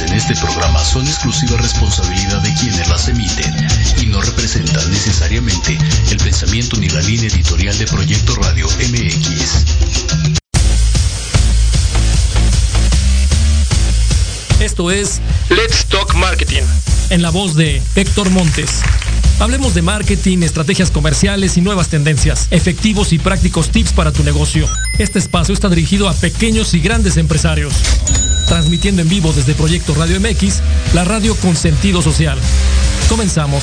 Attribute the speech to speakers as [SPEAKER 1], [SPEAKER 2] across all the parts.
[SPEAKER 1] vertidas en este programa son exclusiva responsabilidad de quienes las emiten y no representan necesariamente el pensamiento ni la línea editorial de Proyecto Radio MX.
[SPEAKER 2] Esto es Let's Talk Marketing, en la voz de Héctor Montes. Hablemos de marketing, estrategias comerciales y nuevas tendencias, efectivos y prácticos tips para tu negocio. Este espacio está dirigido a pequeños y grandes empresarios. Transmitiendo en vivo desde Proyecto Radio MX, la radio con sentido social. Comenzamos.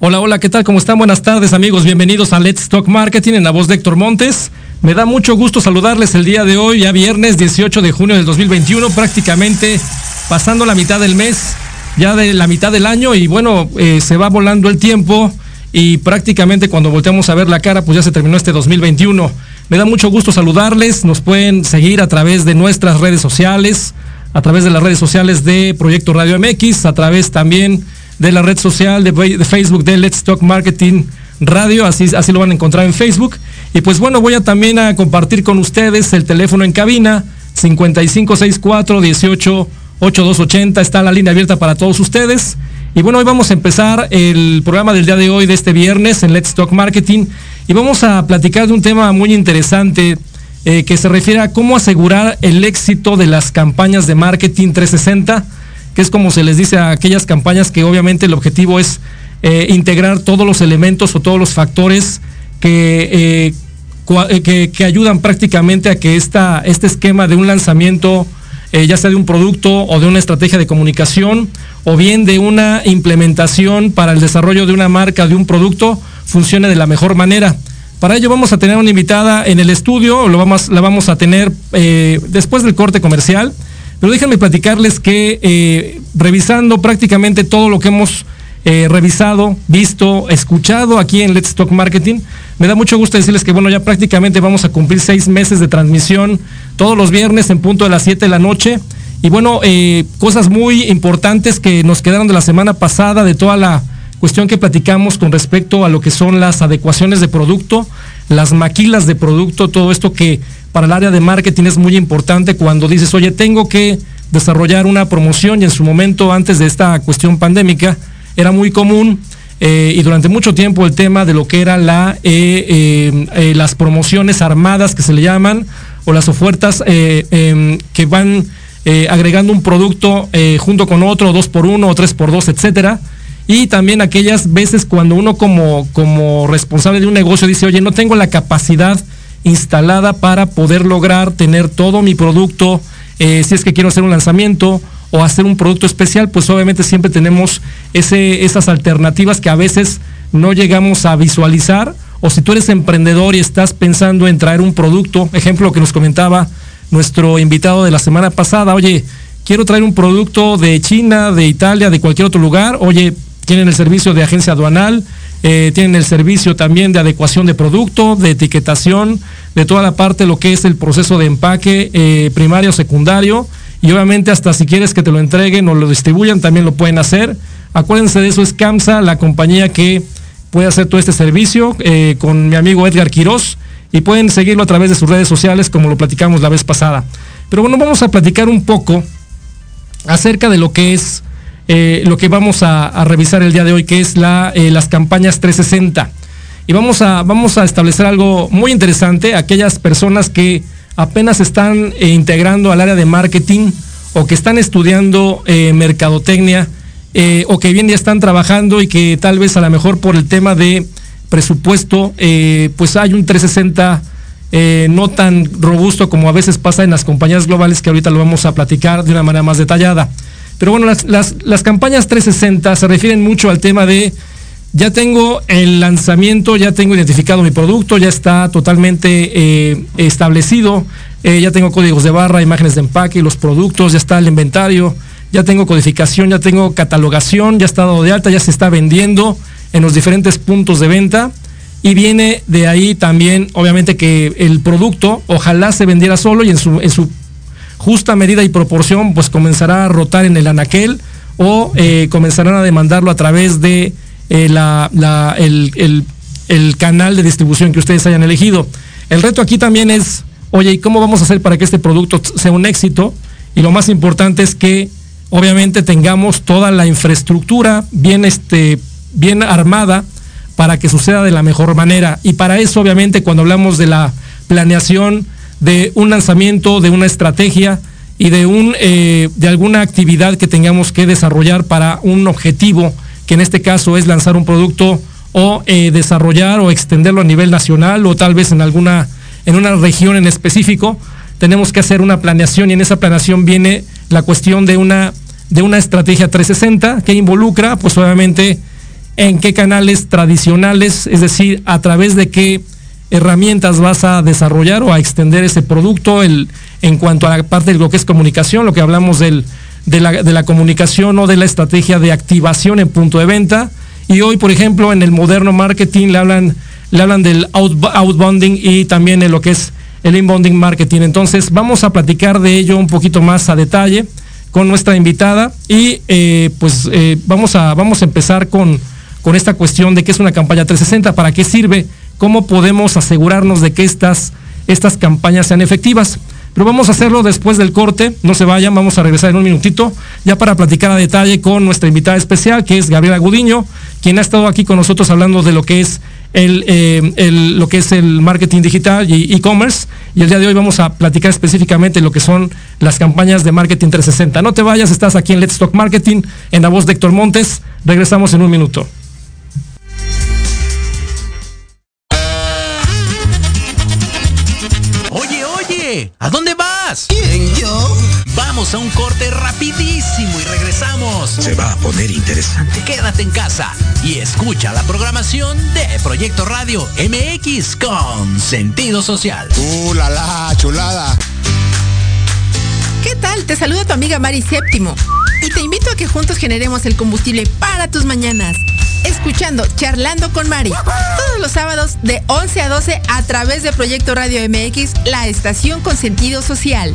[SPEAKER 2] Hola, hola, ¿qué tal? ¿Cómo están? Buenas tardes amigos, bienvenidos a Let's Talk Marketing en la voz de Héctor Montes. Me da mucho gusto saludarles el día de hoy, ya viernes 18 de junio del 2021, prácticamente pasando la mitad del mes, ya de la mitad del año y bueno, eh, se va volando el tiempo y prácticamente cuando volteamos a ver la cara, pues ya se terminó este 2021. Me da mucho gusto saludarles, nos pueden seguir a través de nuestras redes sociales, a través de las redes sociales de Proyecto Radio MX, a través también de la red social de, Facebook de Let's Talk Marketing Radio, así, así lo van a encontrar en Facebook. Y pues bueno, voy a también a compartir con ustedes el teléfono en cabina 5564 18 8280, está la línea abierta para todos ustedes. Y bueno, hoy vamos a empezar el programa del día de hoy, de este viernes, en Let's Talk Marketing. Y vamos a platicar de un tema muy interesante eh, que se refiere a cómo asegurar el éxito de las campañas de marketing 360 que es como se les dice a aquellas campañas que obviamente el objetivo es eh, integrar todos los elementos o todos los factores que, eh, eh, que, ayudan prácticamente a que esta, este esquema de un lanzamiento, ya sea de un producto o de una estrategia de comunicación, o bien de una implementación para el desarrollo de una marca, de un producto, funcione de la mejor manera. Para ello vamos a tener una invitada en el estudio, lo vamos, la vamos a tener después del corte comercial. Pero déjenme platicarles que eh, revisando prácticamente todo lo que hemos eh, revisado, visto, escuchado aquí en Let's Talk Marketing, me da mucho gusto decirles que bueno, ya prácticamente vamos a cumplir seis meses de transmisión todos los viernes en punto de las 7 de la noche. Y bueno, eh, cosas muy importantes que nos quedaron de la semana pasada, de toda la cuestión que platicamos con respecto a lo que son las adecuaciones de producto, las maquilas de producto, todo esto que para el área de marketing es muy importante cuando dices, oye, tengo que desarrollar una promoción y en su momento, antes de esta cuestión pandémica, era muy común eh, y durante mucho tiempo el tema de lo que era la, eh, eh, las promociones armadas que se le llaman o las ofertas em, que van agregando un producto junto con otro, dos por uno o tres por dos, etcétera. Y también aquellas veces cuando uno como, como responsable de un negocio dice, oye, no tengo la capacidad instalada para poder lograr tener todo mi producto, si es que quiero hacer un lanzamiento o hacer un producto especial, pues obviamente siempre tenemos ese, esas alternativas que a veces no llegamos a visualizar. O si tú eres emprendedor y estás pensando en traer un producto, ejemplo que nos comentaba nuestro invitado de la semana pasada, oye, quiero traer un producto de China, de Italia, de cualquier otro lugar, oye, tienen el servicio de agencia aduanal, eh, tienen el servicio también de adecuación de producto, de etiquetación, de toda la parte, lo que es el proceso de empaque eh, primario, secundario, y obviamente hasta si quieres que te lo entreguen o lo distribuyan, también lo pueden hacer. Acuérdense de eso, es CAMSA, la compañía que puede hacer todo este servicio eh, con mi amigo Edgar Quiroz y pueden seguirlo a través de sus redes sociales como lo platicamos la vez pasada. Pero bueno, vamos a platicar un poco acerca de lo que es eh, lo que vamos a, revisar el día de hoy, que es la, eh, las campañas 360. Y vamos a, vamos a establecer algo muy interesante, aquellas personas que apenas están eh, integrando al área de marketing o que están estudiando mercadotecnia o que bien ya están trabajando y que tal vez a lo mejor por el tema de presupuesto, pues hay un 360 no tan robusto como a veces pasa en las compañías globales que ahorita lo vamos a platicar de una manera más detallada. Pero bueno, las, campañas 360 se refieren mucho al tema de ya tengo el lanzamiento, ya tengo identificado mi producto, ya está totalmente eh, establecido, eh, ya tengo códigos de barra, imágenes de empaque, los productos, ya está el inventario, ya tengo codificación, ya tengo catalogación, ya está dado de alta, ya se está vendiendo en los diferentes puntos de venta. Y viene de ahí también, obviamente, que el producto ojalá se vendiera solo y en su, en su justa medida y proporción, pues comenzará a rotar en el anaquel o eh, comenzarán a demandarlo a través de eh, la, el, el, canal de distribución que ustedes hayan elegido. El reto aquí también es, oye, ¿y cómo vamos a hacer para que este producto sea un éxito? Y lo más importante es que obviamente tengamos toda la infraestructura bien, este, bien armada para que suceda de la mejor manera. Y para eso, obviamente, cuando hablamos de la planeación de un lanzamiento, de una estrategia y de, un, eh, de alguna actividad que tengamos que desarrollar para un objetivo, que en este caso es lanzar un producto o eh, desarrollar o extenderlo a nivel nacional o tal vez en alguna, en una región en específico, tenemos que hacer una planeación y en esa planeación viene la cuestión de una, de una estrategia 360 que involucra, pues obviamente, en qué canales tradicionales, es decir, a través de qué herramientas vas a desarrollar o a extender ese producto el, en cuanto a la parte de lo que es comunicación, lo que hablamos del, de, la, de la comunicación o de la estrategia de activación en punto de venta. Y hoy, por ejemplo, en el moderno marketing le hablan, le hablan del outbounding y también de lo que es el inbounding marketing. Entonces, vamos a platicar de ello un poquito más a detalle con nuestra invitada y eh, pues eh, vamos, a, vamos a empezar con, con esta cuestión de qué es una campaña 360, para qué sirve cómo podemos asegurarnos de que estas, estas campañas sean efectivas. Pero vamos a hacerlo después del corte, no se vayan, vamos a regresar en un minutito, ya para platicar a detalle con nuestra invitada especial, que es Gabriela Gudiño, quien ha estado aquí con nosotros hablando de lo que es el, eh, lo que es el marketing digital y e-commerce. Y el día de hoy vamos a platicar específicamente lo que son las campañas de marketing 360. No te vayas, estás aquí en Let's Talk Marketing, en la voz de Héctor Montes. Regresamos en un minuto.
[SPEAKER 3] ¿A dónde vas?
[SPEAKER 4] ¿Quién, yo?
[SPEAKER 3] Vamos a un corte rapidísimo y regresamos.
[SPEAKER 4] Se va a poner interesante.
[SPEAKER 3] Quédate en casa y escucha la programación de Proyecto Radio MX con sentido social.
[SPEAKER 4] ¡Uh, la, la chulada!
[SPEAKER 5] ¿Qué tal? Te saluda tu amiga Mari Séptimo y te invito a que juntos generemos el combustible para tus mañanas escuchando Charlando con Mari todos los sábados de 11 a 12 a través de Proyecto Radio MX, la estación con sentido social.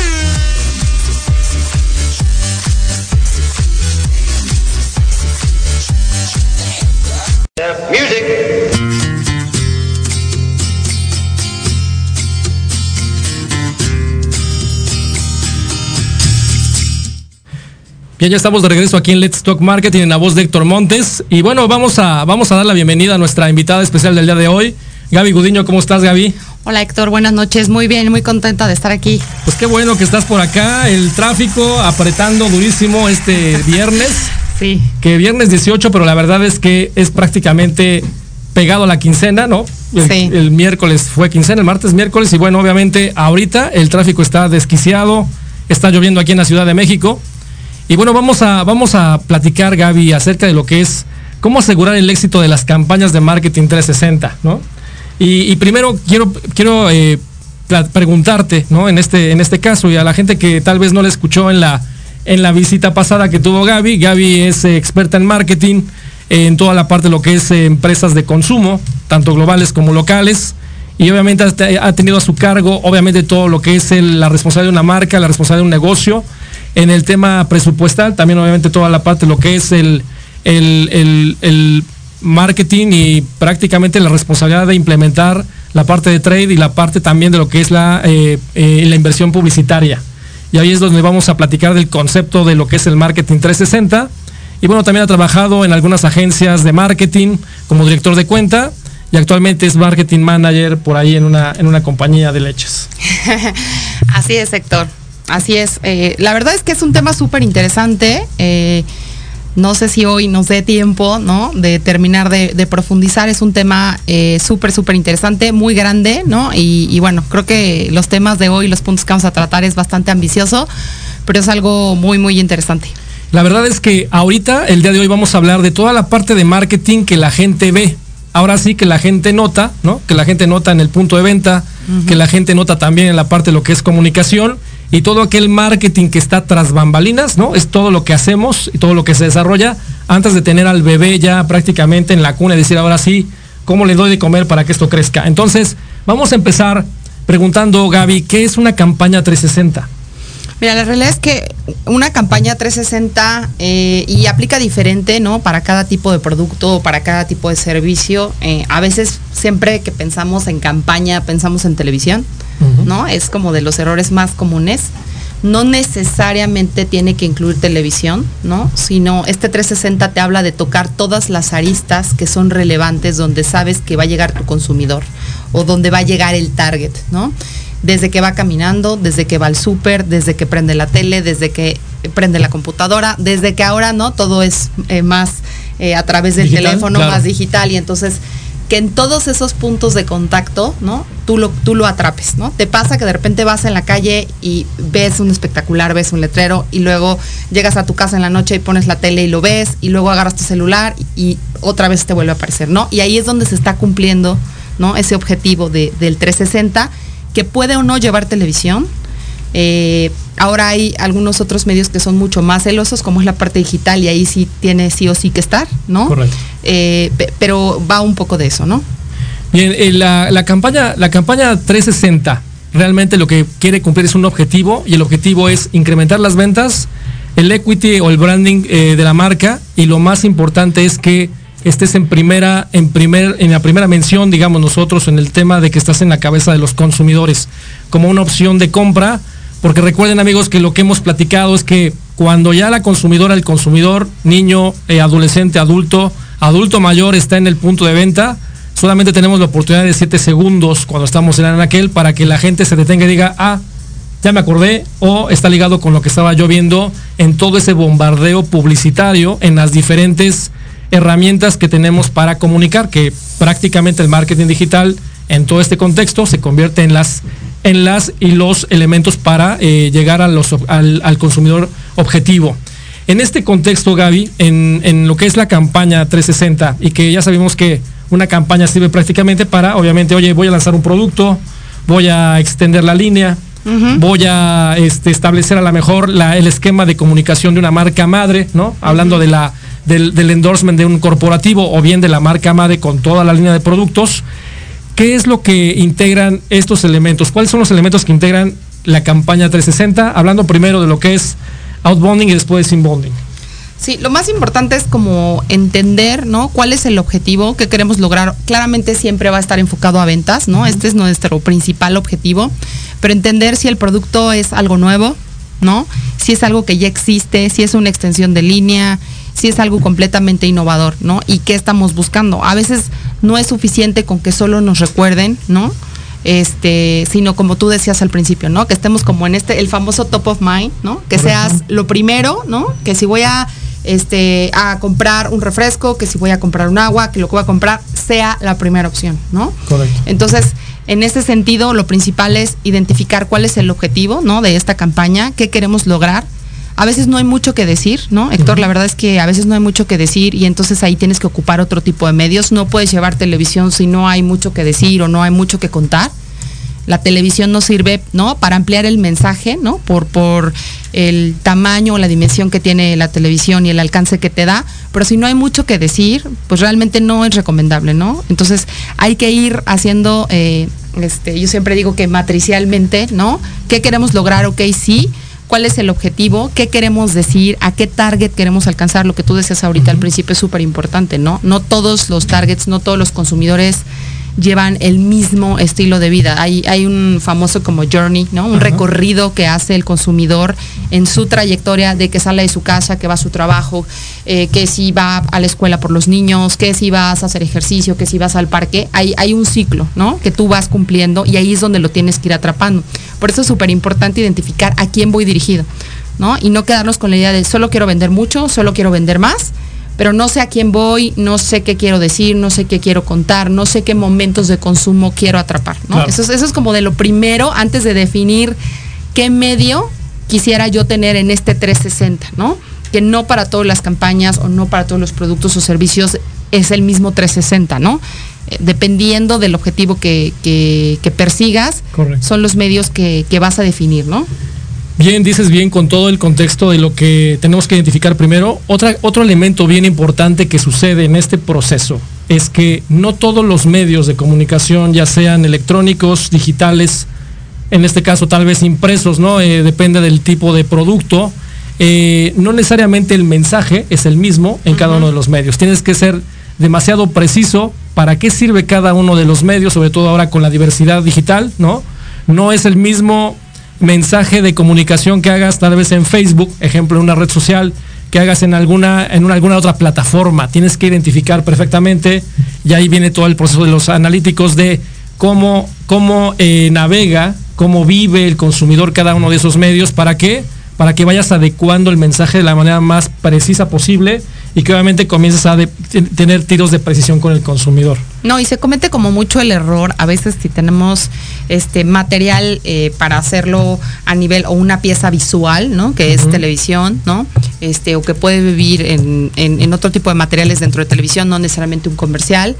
[SPEAKER 2] Bien, ya estamos de regreso aquí en Let's Talk Marketing en la voz de Héctor Montes. Y bueno, vamos a, vamos a dar la bienvenida a nuestra invitada especial del día de hoy, Gaby Gudiño. ¿Cómo estás, Gaby?
[SPEAKER 6] Hola Héctor, buenas noches. Muy bien, muy contenta de estar aquí.
[SPEAKER 2] Pues qué bueno que estás por acá. El tráfico apretando durísimo este viernes.
[SPEAKER 6] sí.
[SPEAKER 2] Que viernes 18, pero la verdad es que es prácticamente pegado a la quincena, ¿no? El,
[SPEAKER 6] Sí.
[SPEAKER 2] el miércoles fue quincena, el martes miércoles y bueno, obviamente ahorita el tráfico está desquiciado, está lloviendo aquí en la Ciudad de México. Y bueno, vamos a, vamos a platicar, Gaby, acerca de lo que es cómo asegurar el éxito de las campañas de marketing 360, ¿no? Y, primero quiero, quiero eh, preguntarte, ¿no? En este, en este caso, y a la gente que tal vez no le escuchó en la, en la visita pasada que tuvo Gaby, Gaby es eh, experta en marketing en toda la parte de lo que es eh, empresas de consumo, tanto globales como locales y obviamente ha tenido a su cargo, obviamente, todo lo que es la responsabilidad de una marca, la responsabilidad de un negocio. En el tema presupuestal, también obviamente toda la parte lo que es el, el, marketing y prácticamente la responsabilidad de implementar la parte de trade y la parte también de lo que es la, eh, eh, la inversión publicitaria. Y ahí es donde vamos a platicar del concepto de lo que es el marketing 360. Y bueno, también ha trabajado en algunas agencias de marketing como director de cuenta y actualmente es marketing manager por ahí en una, en una compañía de leches.
[SPEAKER 6] Así es, Héctor. Así es. Eh, la verdad es que es un tema súper interesante. Eh, no sé si hoy nos dé tiempo, ¿no? De terminar de, profundizar. Es un tema eh, súper, súper interesante, muy grande, ¿no? Y, y, bueno, creo que los temas de hoy, los puntos que vamos a tratar es bastante ambicioso, pero es algo muy, muy interesante.
[SPEAKER 2] La verdad es que ahorita, el día de hoy, vamos a hablar de toda la parte de marketing que la gente ve ahora sí que la gente nota, ¿no? Que la gente nota en el punto de venta, que la gente nota también en la parte de lo que es comunicación y todo aquel marketing que está tras bambalinas, ¿no? Es todo lo que hacemos y todo lo que se desarrolla antes de tener al bebé ya prácticamente en la cuna y decir ahora sí, ¿cómo le doy de comer para que esto crezca? Entonces, vamos a empezar preguntando, Gaby, ¿qué es una campaña 360?
[SPEAKER 6] Mira, la realidad es que una campaña 360 eh, y aplica diferente, ¿no? Para cada tipo de producto, para cada tipo de servicio. Eh, a veces siempre que pensamos en campaña, pensamos en televisión, ¿no? Es como de los errores más comunes. No necesariamente tiene que incluir televisión, ¿no? Sino este 360 te habla de tocar todas las aristas que son relevantes donde sabes que va a llegar tu consumidor o donde va a llegar el target, ¿no? Desde que va caminando, desde que va al súper, desde que prende la tele, desde que prende la computadora, desde que ahora no, todo es eh, más eh, a través del teléfono, más digital y entonces que en todos esos puntos de contacto, ¿no? Tú lo, tú lo atrapes, ¿no? Te pasa que de repente vas en la calle y ves un espectacular, ves un letrero y luego llegas a tu casa en la noche y pones la tele y lo ves y luego agarras tu celular y, otra vez te vuelve a aparecer, ¿no? Y ahí es donde se está cumpliendo, ¿no? Ese objetivo de, del 360 que puede o no llevar televisión. Eh, ahora hay algunos otros medios que son mucho más celosos, como es la parte digital, y ahí sí tiene sí o sí que estar, ¿no? Correcto. Eh, pero va un poco de eso, ¿no?
[SPEAKER 2] Bien, eh, la, campaña, la campaña 360 realmente lo que quiere cumplir es un objetivo, y el objetivo es incrementar las ventas, el equity o el branding de la marca, y lo más importante es que estés en primera, en primer, en la primera mención, digamos nosotros, en el tema de que estás en la cabeza de los consumidores como una opción de compra, porque recuerden amigos que lo que hemos platicado es que cuando ya la consumidora, el consumidor, niño, eh, adolescente, adulto, adulto mayor está en el punto de venta, solamente tenemos la oportunidad de 7 segundos cuando estamos en aquel para que la gente se detenga y diga, ah, ya me acordé, o está ligado con lo que estaba yo viendo en todo ese bombardeo publicitario en las diferentes herramientas que tenemos para comunicar, que prácticamente el marketing digital en todo este contexto se convierte en las, en las y los elementos para eh, llegar a los, al, consumidor objetivo. En este contexto, Gaby, en, en, lo que es la campaña 360 y que ya sabemos que una campaña sirve prácticamente para, obviamente, oye, voy a lanzar un producto, voy a extender la línea, voy a este, establecer a lo mejor la, el esquema de comunicación de una marca madre, ¿no? Hablando de la del, endorsement de un corporativo o bien de la marca madre con toda la línea de productos. ¿Qué es lo que integran estos elementos? ¿Cuáles son los elementos que integran la campaña 360? Hablando primero de lo que es outbounding y después inbounding.
[SPEAKER 6] Sí, lo más importante es como entender, ¿no? ¿Cuál es el objetivo que queremos lograr? Claramente siempre va a estar enfocado a ventas, ¿no? Este es nuestro principal objetivo, pero entender si el producto es algo nuevo, ¿no? Si es algo que ya existe, si es una extensión de línea, si es algo completamente innovador, ¿no? Y qué estamos buscando. A veces no es suficiente con que solo nos recuerden, ¿no? Este, sino como tú decías al principio, ¿no? Que estemos como en este, el famoso top of mind, ¿no? Que seas lo primero, ¿no? Que si voy a este, a comprar un refresco, que si voy a comprar un agua, que lo que voy a comprar sea la primera opción, ¿no? Correcto. Entonces, En ese sentido, lo principal es identificar cuál es el objetivo, ¿no? De esta campaña, qué queremos lograr. A veces no hay mucho que decir, ¿no? Héctor, la verdad es que a veces no hay mucho que decir y entonces ahí tienes que ocupar otro tipo de medios. No puedes llevar televisión si no hay mucho que decir o no hay mucho que contar la televisión no sirve, ¿no? Para ampliar el mensaje, ¿no? Por, por el tamaño o la dimensión que tiene la televisión y el alcance que te da, pero si no hay mucho que decir, pues realmente no es recomendable, ¿no? Entonces hay que ir haciendo, eh, este, yo siempre digo que matricialmente, ¿no? ¿Qué queremos lograr? Ok, sí. ¿Cuál es el objetivo? ¿Qué queremos decir? ¿A qué target queremos alcanzar? Lo que tú decías ahorita al principio es súper importante, ¿no? No todos los targets, no todos los consumidores llevan el mismo estilo de vida. Hay, hay un famoso como journey, ¿no? Un recorrido que hace el consumidor en su trayectoria de que sale de su casa, que va a su trabajo, eh, que si va a la escuela por los niños, que si vas a hacer ejercicio, que si vas al parque. Hay, hay un ciclo, ¿no? Que tú vas cumpliendo y ahí es donde lo tienes que ir atrapando. Por eso es súper importante identificar a quién voy dirigido, ¿no? Y no quedarnos con la idea de solo quiero vender mucho, solo quiero vender más pero no sé a quién voy, no sé qué quiero decir, no sé qué quiero contar, no sé qué momentos de consumo quiero atrapar. ¿no? Eso, es, eso es como de lo primero antes de definir qué medio quisiera yo tener en este 360, ¿no? Que no para todas las campañas o no para todos los productos o servicios es el mismo 360, ¿no? Eh, dependiendo del objetivo que, que, persigas, son los medios que, que vas a definir, ¿no?
[SPEAKER 2] Bien, dices bien con todo el contexto de lo que tenemos que identificar primero. Otra, otro elemento bien importante que sucede en este proceso es que no todos los medios de comunicación, ya sean electrónicos, digitales, en este caso tal vez impresos, ¿no? Eh, depende del tipo de producto. Eh, no necesariamente el mensaje es el mismo en cada uno de los medios. Tienes que ser demasiado preciso para qué sirve cada uno de los medios, sobre todo ahora con la diversidad digital, ¿no? No es el mismo mensaje de comunicación que hagas tal vez en Facebook, ejemplo, en una red social, que hagas en alguna, en una, alguna otra plataforma. Tienes que identificar perfectamente y ahí viene todo el proceso de los analíticos de cómo, cómo eh, navega, cómo vive el consumidor cada uno de esos medios, para qué, para que vayas adecuando el mensaje de la manera más precisa posible y que obviamente comiences a tener tiros de precisión con el consumidor.
[SPEAKER 6] No, y se comete como mucho el error, a veces si tenemos este material eh, para hacerlo a nivel o una pieza visual, ¿no? Que es televisión, ¿no? Este, o que puede vivir en, en, otro tipo de materiales dentro de televisión, no necesariamente un comercial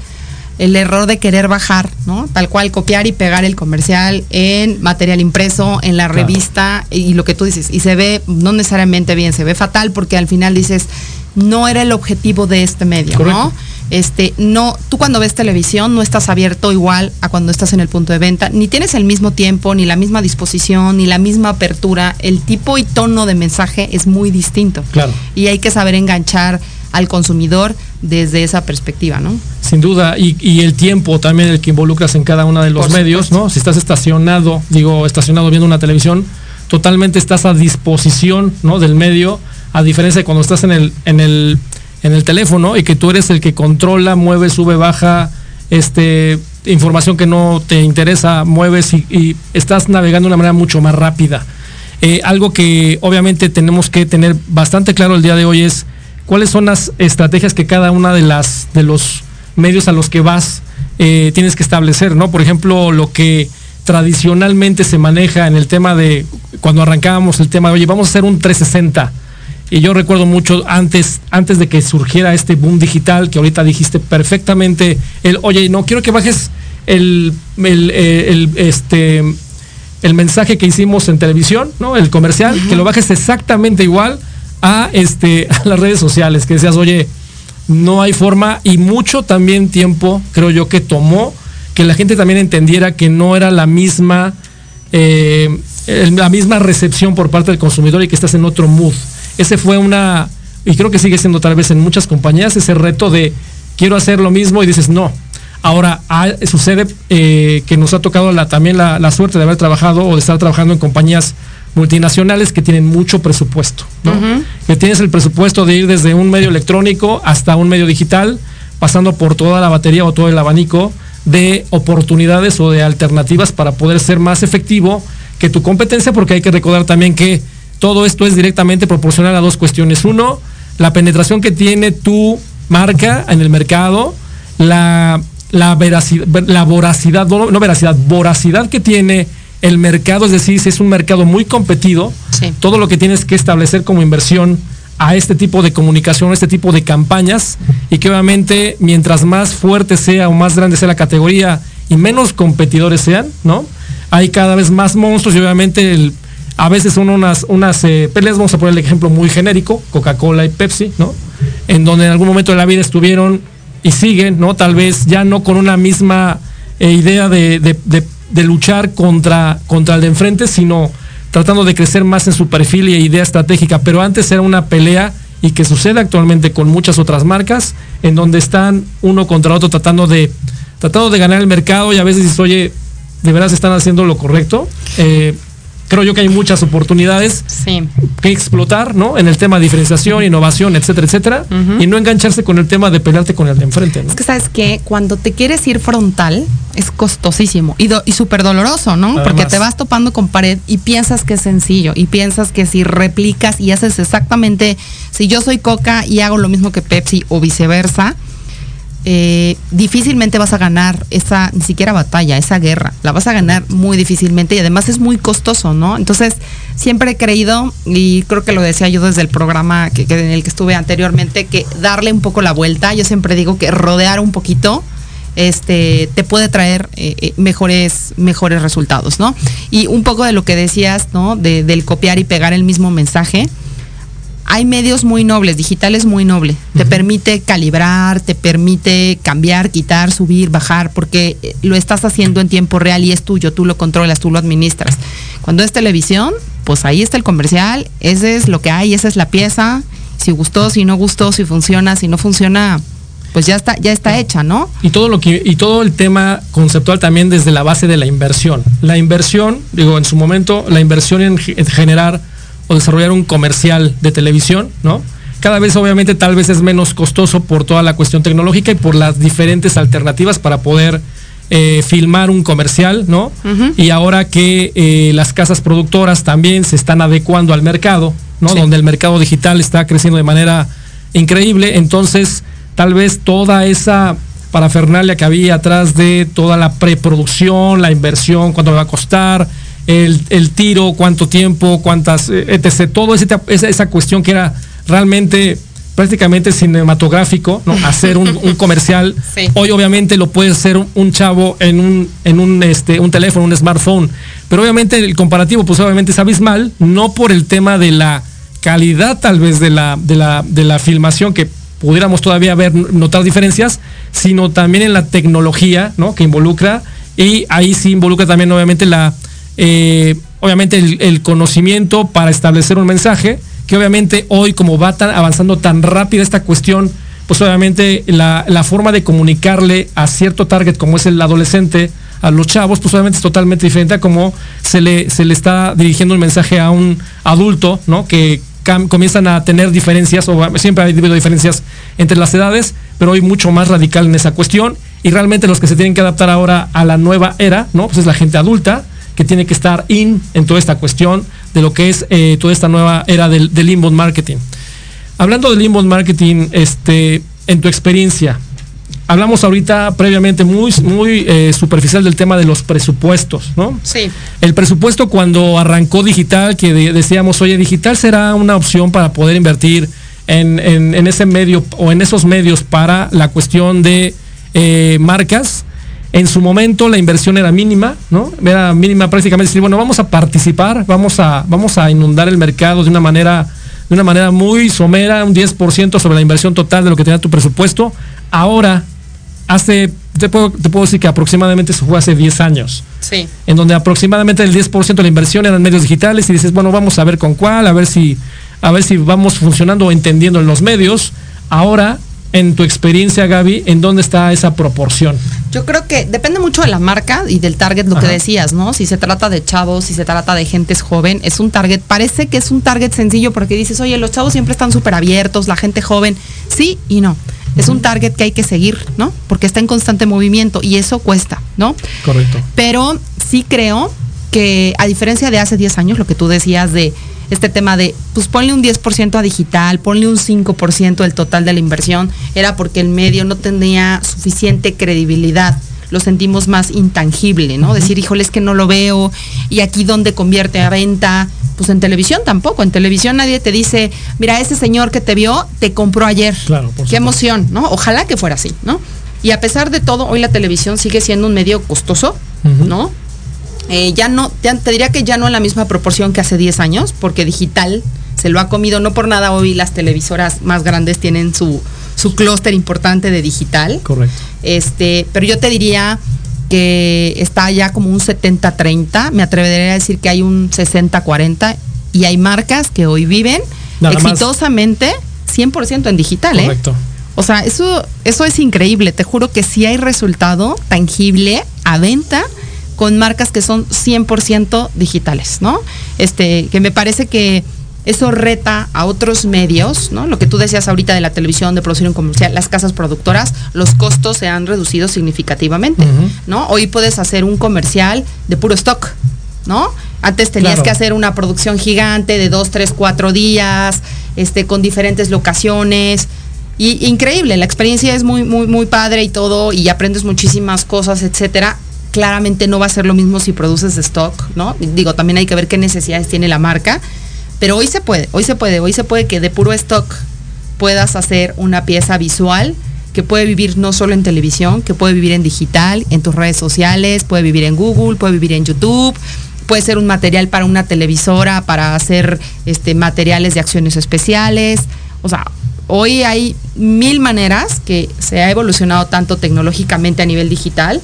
[SPEAKER 6] el error de querer bajar, ¿no? Tal cual copiar y pegar el comercial en material impreso, en la revista y lo que tú dices. Y se ve no necesariamente bien, se ve fatal porque al final dices, no era el objetivo de este medio, ¿no? Este, no, tú cuando ves televisión no estás abierto igual a cuando estás en el punto de venta, ni tienes el mismo tiempo, ni la misma disposición, ni la misma apertura. El tipo y tono de mensaje es muy distinto.
[SPEAKER 2] Claro.
[SPEAKER 6] Y hay que saber enganchar al consumidor desde esa perspectiva, ¿no?
[SPEAKER 2] Sin duda, y, el tiempo también el que involucras en cada uno de los medios, ¿no? Si estás estacionado, digo, estacionado viendo una televisión, totalmente estás a disposición, ¿no? Del medio a diferencia de cuando estás en el, en el, en el teléfono y que tú eres el que controla, mueve, sube, baja, este, información que no te interesa, mueves y, estás navegando de una manera mucho más rápida. Eh, algo que obviamente tenemos que tener bastante claro el día de hoy es cuáles son las estrategias que cada una de las de los medios a los que vas eh, tienes que establecer, ¿no? Por ejemplo, lo que tradicionalmente se maneja en el tema de cuando arrancábamos el tema de oye, vamos a hacer un 360 y yo recuerdo mucho antes, antes de que surgiera este boom digital, que ahorita dijiste perfectamente, el, oye, no quiero que bajes el, eh, este, el mensaje que hicimos en televisión, ¿no? El comercial, que lo bajes exactamente igual a, este, a las redes sociales, que decías, oye, no hay forma y mucho también tiempo, creo yo, que tomó que la gente también entendiera que no era la misma, eh, la misma recepción por parte del consumidor y que estás en otro mood ese fue una, y creo que sigue siendo tal vez en muchas compañías, ese reto de quiero hacer lo mismo y dices no. Ahora, sucede eh, que nos ha tocado la, también la, suerte de haber trabajado o de estar trabajando en compañías multinacionales que tienen mucho presupuesto, ¿no? Que tienes el presupuesto de ir desde un medio electrónico hasta un medio digital, pasando por toda la batería o todo el abanico de oportunidades o de alternativas para poder ser más efectivo que tu competencia, porque hay que recordar también que todo esto es directamente proporcional a dos cuestiones. Uno, la penetración que tiene tu marca en el mercado, la, la veracidad, la voracidad, no, no veracidad, voracidad que tiene el mercado, es decir, si es un mercado muy competido,
[SPEAKER 6] Sí.
[SPEAKER 2] todo lo que tienes que establecer como inversión a este tipo de comunicación, a este tipo de campañas, y que obviamente mientras más fuerte sea o más grande sea la categoría y menos competidores sean, ¿no? Hay cada vez más monstruos y obviamente el- a veces son unas, unas eh, peleas, vamos a poner el ejemplo muy genérico, Coca-Cola y Pepsi, ¿no? En donde en algún momento de la vida estuvieron y siguen, ¿no? Tal vez ya no con una misma eh, idea de, de- de- luchar contra, contra el de enfrente, sino tratando de crecer más en su perfil y idea estratégica. Pero antes era una pelea y que sucede actualmente con muchas otras marcas, en donde están uno contra otro tratando de, tratando de ganar el mercado y a veces dices, oye, de veras están haciendo lo correcto. Eh, creo yo que hay muchas oportunidades
[SPEAKER 6] Sí.
[SPEAKER 2] que explotar, ¿no? En el tema de diferenciación, innovación, etcétera, etcétera, y no engancharse con el tema de pelearte con el de enfrente, ¿no?
[SPEAKER 6] Es que sabes que cuando te quieres ir frontal es costosísimo y, do- y súper doloroso, ¿no?
[SPEAKER 2] Además.
[SPEAKER 6] Porque te vas topando con pared y piensas que es sencillo y piensas que si replicas y haces exactamente, si yo soy Coca y hago lo mismo que Pepsi o viceversa, eh, difícilmente vas a ganar esa, ni siquiera batalla, esa guerra. La vas a ganar muy difícilmente y además es muy costoso, ¿no? Entonces, siempre he creído, y creo que lo decía yo desde el programa que, que en el que estuve anteriormente, que darle un poco la vuelta. Yo siempre digo que rodear un poquito este te puede traer eh, eh, mejores mejores resultados, ¿no? Y un poco de lo que decías, ¿no? De- del copiar y pegar el mismo mensaje hay medios muy nobles, digital es muy noble. Te permite calibrar, te permite cambiar, quitar, subir, bajar, porque eh, lo estás haciendo en tiempo real y es tuyo, tú lo controlas, tú lo administras. Cuando es televisión, pues ahí está el comercial, ese es lo que hay, esa es la pieza. Si gustó, si no gustó, si funciona, si no funciona, pues ya está, ya está hecha, ¿no?
[SPEAKER 2] Y todo lo que y todo el tema conceptual también desde la base de la inversión. La inversión, digo, en su momento, la inversión en, en generar o desarrollar un comercial de televisión, ¿no? Cada vez obviamente tal vez es menos costoso por toda la cuestión tecnológica y por las diferentes alternativas para poder eh, filmar un comercial, ¿no? Y ahora que eh, las casas productoras también se están adecuando al mercado, ¿no?
[SPEAKER 6] Sí.
[SPEAKER 2] Donde el mercado digital está creciendo de manera increíble, entonces tal vez toda esa parafernalia que había atrás de toda la preproducción, la inversión, cuánto me va a costar, el, el tiro, cuánto tiempo, cuántas, eh, etc. Todo ese, esa, esa cuestión que era realmente prácticamente cinematográfico, ¿no? Hacer un, un comercial.
[SPEAKER 6] Sí.
[SPEAKER 2] Hoy obviamente lo puede hacer un, un chavo en un, en un, este, un teléfono, un smartphone. Pero obviamente el comparativo, pues obviamente es abismal, no por el tema de la calidad tal vez de la, de la, de la filmación que pudiéramos todavía ver, notar diferencias, sino también en la tecnología, ¿no? Que involucra y ahí sí involucra también obviamente la, eh, obviamente el, conocimiento para establecer un mensaje, que obviamente hoy como va tan, avanzando tan rápida esta cuestión, pues obviamente la, forma de comunicarle a cierto target como es el adolescente, a los chavos, pues obviamente es totalmente diferente a como se le, se le está dirigiendo un mensaje a un adulto, ¿no? Que comienzan a tener diferencias, o siempre ha habido diferencias entre las edades, pero hoy mucho más radical en esa cuestión. Y realmente los que se tienen que adaptar ahora a la nueva era, ¿no? Pues es la gente adulta que tiene que estar in en toda esta cuestión de lo que es eh, toda esta nueva era del, del inbound marketing. Hablando del inbound marketing, este, en tu experiencia, hablamos ahorita previamente muy, muy eh, superficial del tema de los presupuestos, ¿no?
[SPEAKER 6] Sí.
[SPEAKER 2] El presupuesto cuando arrancó digital, que de- decíamos, oye, digital será una opción para poder invertir en, en- en ese medio o en esos medios para la cuestión de eh, marcas. En su momento la inversión era mínima, ¿no? Era mínima prácticamente decir, bueno, vamos a participar, vamos a, vamos a inundar el mercado de una manera, de una manera muy somera, un 10% sobre la inversión total de lo que tenía tu presupuesto. Ahora, hace, te puedo, te puedo decir que aproximadamente eso fue hace 10 años
[SPEAKER 6] Sí.
[SPEAKER 2] en donde aproximadamente el 10% de la inversión eran medios digitales y dices, bueno, vamos a ver con cuál, a ver si, a ver si vamos funcionando o entendiendo en los medios. Ahora, en tu experiencia, Gaby, ¿en dónde está esa proporción?
[SPEAKER 6] Yo creo que depende mucho de la marca y del target, lo que decías, ¿no? Si se trata de chavos, si se trata de gente joven, es un target, parece que es un target sencillo porque dices, oye, los chavos siempre están súper abiertos, la gente joven, sí y no. Es un target que hay que seguir, ¿no? Porque está en constante movimiento y eso cuesta, ¿no?
[SPEAKER 2] Correcto.
[SPEAKER 6] Pero sí creo que a diferencia de hace 10 años, lo que tú decías de este tema de, pues ponle un 10% a digital, ponle un 5% del total de la inversión, era porque el medio no tenía suficiente credibilidad lo sentimos más intangible, ¿no? Decir, híjole, es que no lo veo, y aquí donde convierte a venta, pues en televisión tampoco. En televisión nadie te dice, mira, ese señor que te vio, te compró ayer.
[SPEAKER 2] Claro,
[SPEAKER 6] Qué emoción, ¿no? Ojalá que fuera así, ¿no? Y a pesar de todo, hoy la televisión sigue siendo un medio costoso, ¿no? Eh, ya no, te diría que ya no en la misma proporción que hace 10 años, porque digital se lo ha comido, no por nada hoy las televisoras más grandes tienen su, su clúster importante de digital.
[SPEAKER 2] Correcto.
[SPEAKER 6] Este, pero yo te diría que está ya como un 70-30, me atrevería a decir que hay un 60-40 y hay marcas que hoy viven exitosamente 100% en digital, ¿eh?
[SPEAKER 2] Correcto.
[SPEAKER 6] O sea, eso, eso es increíble. Te juro que sí hay resultado tangible a venta con marcas que son 100% digitales, ¿no? Este, que me parece que eso reta a otros medios, ¿no? Lo que tú decías ahorita de la televisión, de producir un comercial, las casas productoras, los costos se han reducido significativamente, ¿no? Hoy puedes hacer un comercial de puro stock, ¿no? Antes tenías que hacer una producción gigante de dos, tres, cuatro días, este, con diferentes locaciones. Y increíble, la experiencia es muy, muy, muy padre y todo, y aprendes muchísimas cosas, etcétera. Claramente no va a ser lo mismo si produces stock, ¿no? Digo, también hay que ver qué necesidades tiene la marca pero hoy se puede, hoy se puede, hoy se puede que de puro stock puedas hacer una pieza visual que puede vivir no solo en televisión, que puede vivir en digital, en tus redes sociales, puede vivir en Google, puede vivir en YouTube, puede ser un material para una televisora, para hacer este, materiales de acciones especiales. O sea, hoy hay mil maneras que se ha evolucionado tanto tecnológicamente a nivel digital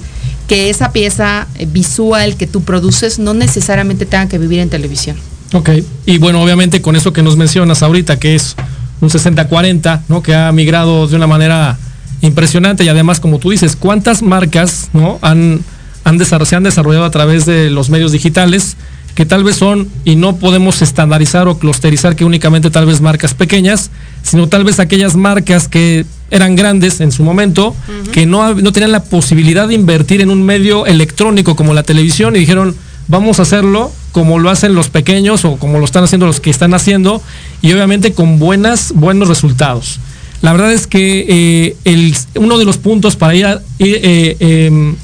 [SPEAKER 6] que esa pieza visual que tú produces no necesariamente tenga que vivir en televisión.
[SPEAKER 2] Ok, y bueno, obviamente con eso que nos mencionas ahorita, que es un 60-40, ¿no? Que ha migrado de una manera impresionante y además, como tú dices, ¿cuántas marcas, ¿no? Han, han se han desarrollado a través de los medios digitales que tal vez son, y no podemos estandarizar o clusterizar que únicamente tal vez marcas pequeñas, sino tal vez aquellas marcas que eran grandes en su momento, que no, no tenían la posibilidad de invertir en un medio electrónico como la televisión y dijeron, vamos a hacerlo como lo hacen los pequeños o como lo están haciendo los que están haciendo y obviamente con buenas, buenos resultados. La verdad es que eh, uno de los puntos para ir, eh, em,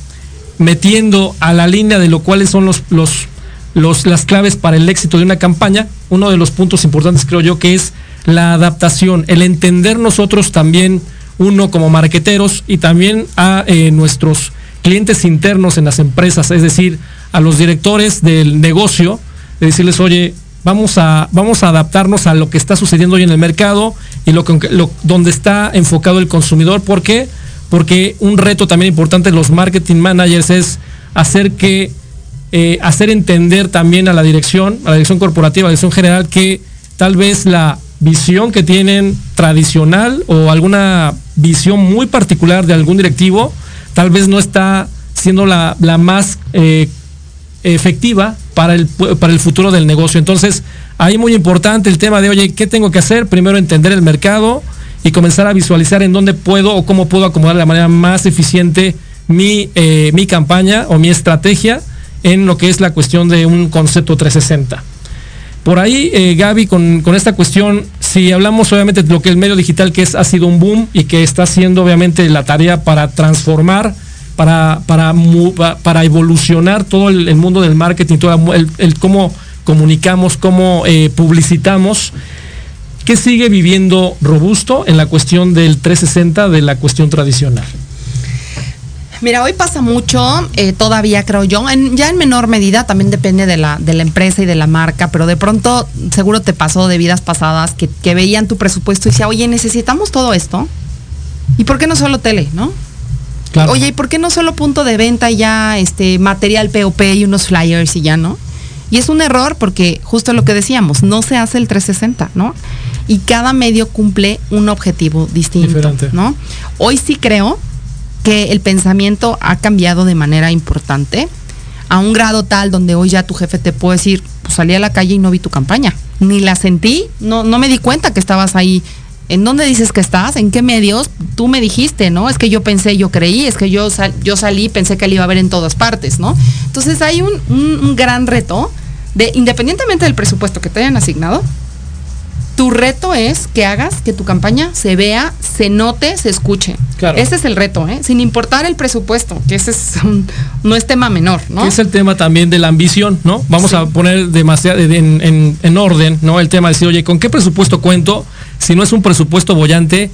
[SPEAKER 2] metiendo a la línea de lo cuáles son los, los, los, las claves para el éxito de una campaña, uno de los puntos importantes creo yo que es la adaptación, el entender nosotros también, uno como marqueteros y también a eh, nuestros clientes internos en las empresas, es decir, a los directores del negocio, de decirles, oye, vamos a, vamos a adaptarnos a lo que está sucediendo hoy en el mercado y lo, donde está enfocado el consumidor. ¿Por qué? Porque un reto también importante de los marketing managers es hacer que eh, hacer entender también a la dirección, a la dirección corporativa, a la dirección general, que tal vez la visión que tienen tradicional o alguna visión muy particular de algún directivo, tal vez no está siendo la, la más eh, efectiva para el, para el futuro del negocio. Entonces, ahí muy importante el tema de, oye, ¿qué tengo que hacer? Primero entender el mercado y comenzar a visualizar en dónde puedo o cómo puedo acomodar de la manera más eficiente mi, eh, mi campaña o mi estrategia en lo que es la cuestión de un concepto 360. Por ahí, eh, Gaby, con, con, esta cuestión, si hablamos obviamente de lo que el medio digital, que es, ha sido un boom y que está haciendo obviamente la tarea para transformar para, para, para evolucionar todo el, mundo del marketing, todo el, cómo comunicamos, cómo eh, publicitamos. ¿Qué sigue viviendo robusto en la cuestión del 360 de la cuestión tradicional?
[SPEAKER 6] Mira, hoy pasa mucho, eh, todavía creo yo, ya en menor medida, también depende de la, de la empresa y de la marca, pero de pronto seguro te pasó de vidas pasadas que, que veían tu presupuesto y decían, oye, necesitamos todo esto. ¿Y por qué no solo tele, no? Oye, ¿y por qué no solo punto de venta y ya este material POP y unos flyers y ya, no? Y es un error porque justo lo que decíamos, no se hace el 360, ¿no? Y cada medio cumple un objetivo distinto, ¿no? Hoy sí creo que el pensamiento ha cambiado de manera importante a un grado tal donde hoy ya tu jefe te puede decir, pues salí a la calle y no vi tu campaña, ni la sentí, no, no me di cuenta que estabas ahí ¿En dónde dices que estás? ¿En qué medios? Tú me dijiste, ¿no? Es que yo pensé, yo creí, es que yo, sal, yo salí, pensé que él iba a ver en todas partes, ¿no? Entonces hay un, gran reto de independientemente del presupuesto que te hayan asignado, tu reto es que hagas que tu campaña se vea, se note, se escuche.
[SPEAKER 2] Claro.
[SPEAKER 6] Ese es el reto, ¿eh? sin importar el presupuesto, que ese es un- no es tema menor, ¿no?
[SPEAKER 2] Es el tema también de la ambición, ¿no? Vamos
[SPEAKER 6] Sí.
[SPEAKER 2] a poner demasiado en, en- en orden, ¿no? El tema de decir, oye, ¿con qué presupuesto cuento? Si no es un presupuesto bollante,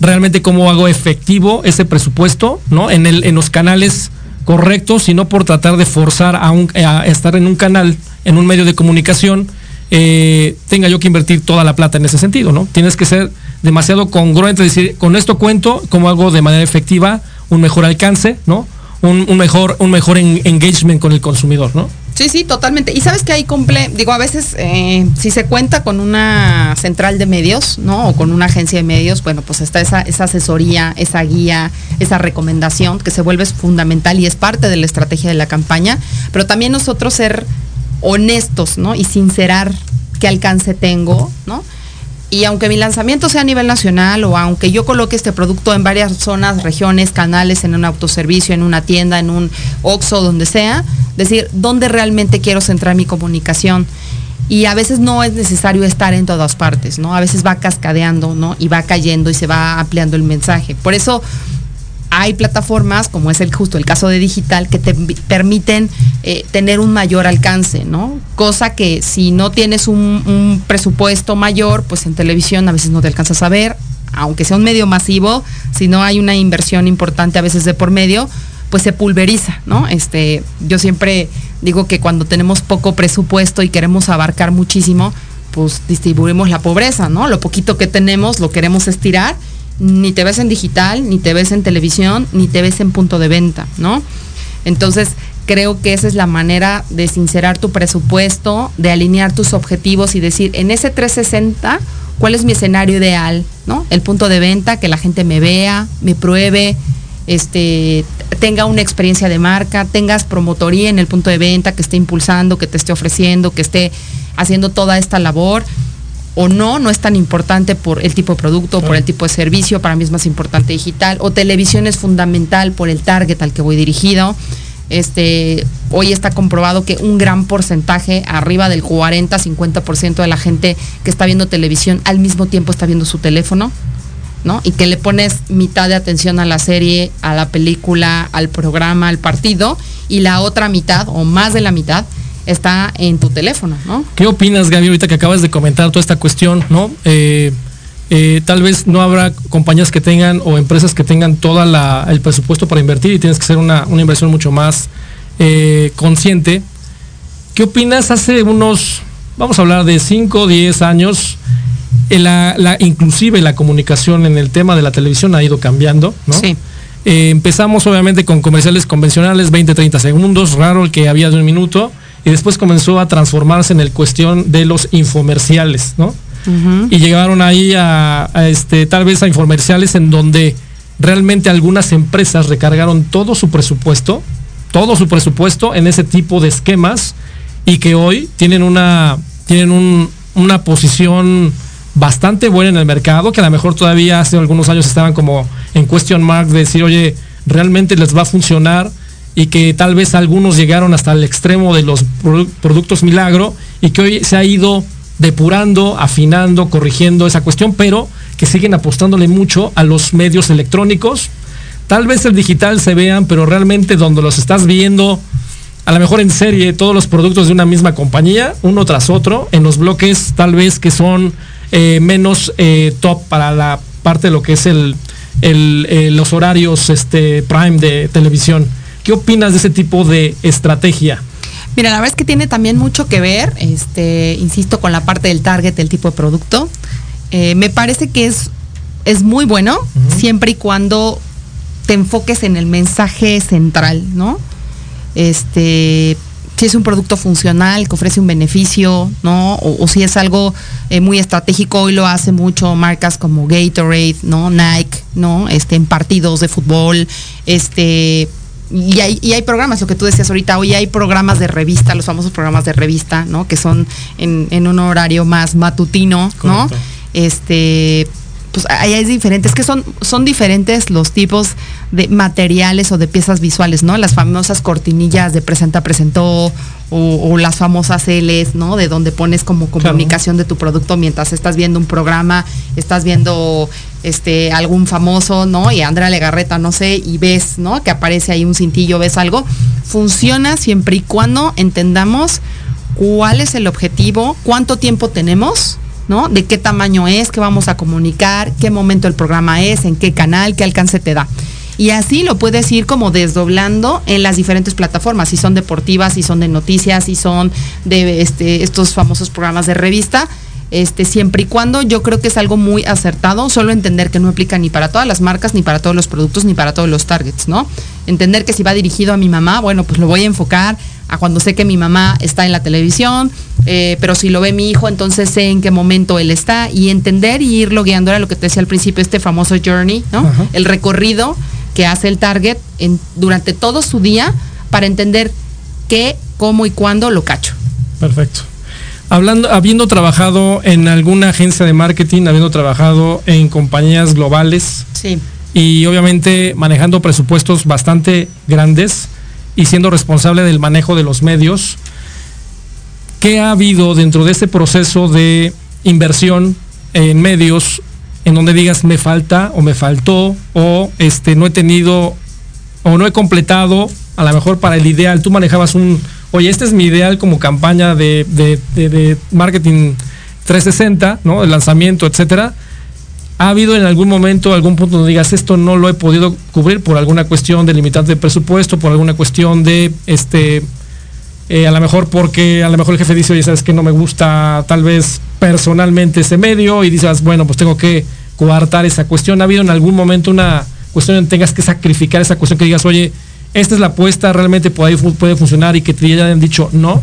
[SPEAKER 2] realmente cómo hago efectivo ese presupuesto, ¿no? En, el, en los canales correctos y no por tratar de forzar a, un- a estar en un canal, en un medio de comunicación, eh, tenga yo que invertir toda la plata en ese sentido, ¿no? Tienes que ser demasiado congruente, decir, con esto cuento, cómo hago de manera efectiva un mejor alcance, ¿no? Un, mejor, un mejor en- engagement con el consumidor, ¿no?
[SPEAKER 6] Sí, sí, totalmente. Y sabes que ahí cumple, digo, a veces eh, si se cuenta con una central de medios, ¿no? O con una agencia de medios, bueno, pues está esa, esa asesoría, esa guía, esa recomendación que se vuelve fundamental y es parte de la estrategia de la campaña. Pero también nosotros ser honestos, ¿no? Y sincerar qué alcance tengo, ¿no? Y aunque mi lanzamiento sea a nivel nacional o aunque yo coloque este producto en varias zonas, regiones, canales, en un autoservicio, en una tienda, en un OXO, donde sea, decir, ¿dónde realmente quiero centrar mi comunicación? Y a veces no es necesario estar en todas partes, ¿no? A veces va cascadeando, ¿no? Y va cayendo y se va ampliando el mensaje. Por eso hay plataformas, como es el justo el caso de digital, que te permiten eh, tener un mayor alcance, ¿no? Cosa que si no tienes un, un presupuesto mayor, pues en televisión a veces no te alcanzas a ver, aunque sea un medio masivo, si no hay una inversión importante a veces de por medio, pues se pulveriza, ¿no? Este, yo siempre digo que cuando tenemos poco presupuesto y queremos abarcar muchísimo, pues distribuimos la pobreza, ¿no? Lo poquito que tenemos lo queremos estirar, ni te ves en digital, ni te ves en televisión, ni te ves en punto de venta, ¿no? Entonces, creo que esa es la manera de sincerar tu presupuesto, de alinear tus objetivos y decir, en ese 360, ¿cuál es mi escenario ideal? ¿No? El punto de venta, que la gente me vea, me pruebe, este, tenga una experiencia de marca, tengas promotoría en el punto de venta, que esté impulsando, que te esté ofreciendo, que esté haciendo toda esta labor o no, no es tan importante por el tipo de producto, por el tipo de servicio, para mí es más importante digital, o televisión es fundamental por el target al que voy dirigido. Este, hoy está comprobado que un gran porcentaje, arriba del 40-50% de la gente que está viendo televisión al mismo tiempo está viendo su teléfono, ¿no? Y que le pones mitad de atención a la serie, a la película, al programa, al partido, y la otra mitad, o más de la mitad, está en tu teléfono, ¿no?
[SPEAKER 2] ¿Qué opinas, Gaby, ahorita que acabas de comentar toda esta cuestión, ¿no? Eh, eh, tal vez no habrá compañías que tengan o empresas que tengan todo el presupuesto para invertir y tienes que hacer una, una inversión mucho más eh, consciente. ¿Qué opinas hace unos, vamos a hablar de 5 o 10 años, la, la- inclusive la comunicación en el tema de la televisión ha ido cambiando, ¿no?
[SPEAKER 6] Sí.
[SPEAKER 2] Eh, empezamos obviamente con comerciales convencionales, 20-30 segundos, raro el que había de un minuto, y después comenzó a transformarse en el cuestión de los infomerciales, ¿no? Y llegaron ahí a, a, este, tal vez a infomerciales en donde realmente algunas empresas recargaron todo su presupuesto, todo su presupuesto en ese tipo de esquemas y que hoy tienen una, tienen un- una posición bastante buena en el mercado, que a lo mejor todavía hace algunos años estaban como en question mark de decir, oye, realmente les va a funcionar y que tal vez algunos llegaron hasta el extremo de los produ- productos milagro y que hoy se ha ido depurando, afinando, corrigiendo esa cuestión, pero que siguen apostándole mucho a los medios electrónicos. Tal vez el digital se vean, pero realmente donde los estás viendo, a lo mejor en serie, todos los productos de una misma compañía, uno tras otro, en los bloques tal vez que son eh, menos eh, top para la parte de lo que es el, eh, los horarios este, prime de televisión. ¿Qué opinas de ese tipo de estrategia?
[SPEAKER 6] Mira, la verdad es que tiene también mucho que ver, este, insisto, con la parte del target, del tipo de producto. Eh, me parece que es, es muy bueno siempre y cuando te enfoques en el mensaje central, ¿no? Este, si es un producto funcional que ofrece un beneficio, ¿no? O, o si es algo eh, muy estratégico, hoy lo hace mucho marcas como Gatorade, ¿no? Nike, ¿no? Este, en partidos de fútbol, este, y hay, y hay programas, lo que tú decías ahorita, hoy hay programas de revista, los famosos programas de revista, ¿no? Que son en, en un horario más matutino, ¿no? Este, pues ahí es diferente. Es que son, son diferentes los tipos de materiales o de piezas visuales, ¿no? Las famosas cortinillas de presenta presentó o, las famosas Ls, ¿no? De donde pones como comunicación de tu producto mientras estás viendo un programa, estás viendo este algún famoso, ¿no? Y Andrea Legarreta, no sé, y ves, ¿no? Que aparece ahí un cintillo, ves algo. Funciona siempre y cuando entendamos cuál es el objetivo, cuánto tiempo tenemos, ¿no? De qué tamaño es, qué vamos a comunicar, qué momento el programa es, en qué canal, qué alcance te da. Y así lo puedes ir como desdoblando en las diferentes plataformas, si son deportivas, si son de noticias, si son de este, estos famosos programas de revista. Este, siempre y cuando yo creo que es algo muy acertado, solo entender que no aplica ni para todas las marcas, ni para todos los productos, ni para todos los targets, ¿no? Entender que si va dirigido a mi mamá, bueno, pues lo voy a enfocar a cuando sé que mi mamá está en la televisión, eh, pero si lo ve mi hijo, entonces sé en qué momento él está y entender y irlo guiando era lo que te decía al principio, este famoso journey, ¿no? El recorrido que hace el target en, durante todo su día para entender qué, cómo y cuándo lo cacho.
[SPEAKER 2] Perfecto. Hablando, habiendo trabajado en alguna agencia de marketing, habiendo trabajado en compañías globales
[SPEAKER 6] sí.
[SPEAKER 2] y obviamente manejando presupuestos bastante grandes y siendo responsable del manejo de los medios, ¿qué ha habido dentro de este proceso de inversión en medios en donde digas me falta o me faltó o este no he tenido o no he completado a lo mejor para el ideal. Tú manejabas un, oye, este es mi ideal como campaña de, de, marketing 360, ¿no? El lanzamiento, etcétera. ¿Ha habido en algún momento algún punto donde digas esto no lo he podido cubrir por alguna cuestión de limitante de presupuesto, por alguna cuestión de este eh, a lo mejor porque a lo mejor el jefe dice, oye, sabes que no me gusta tal vez personalmente ese medio y dices, bueno, pues tengo que coartar esa cuestión. ¿Ha habido en algún momento una cuestión que tengas que sacrificar esa cuestión que digas, oye, esta es la apuesta, realmente puede, puede funcionar y que te hayan dicho no?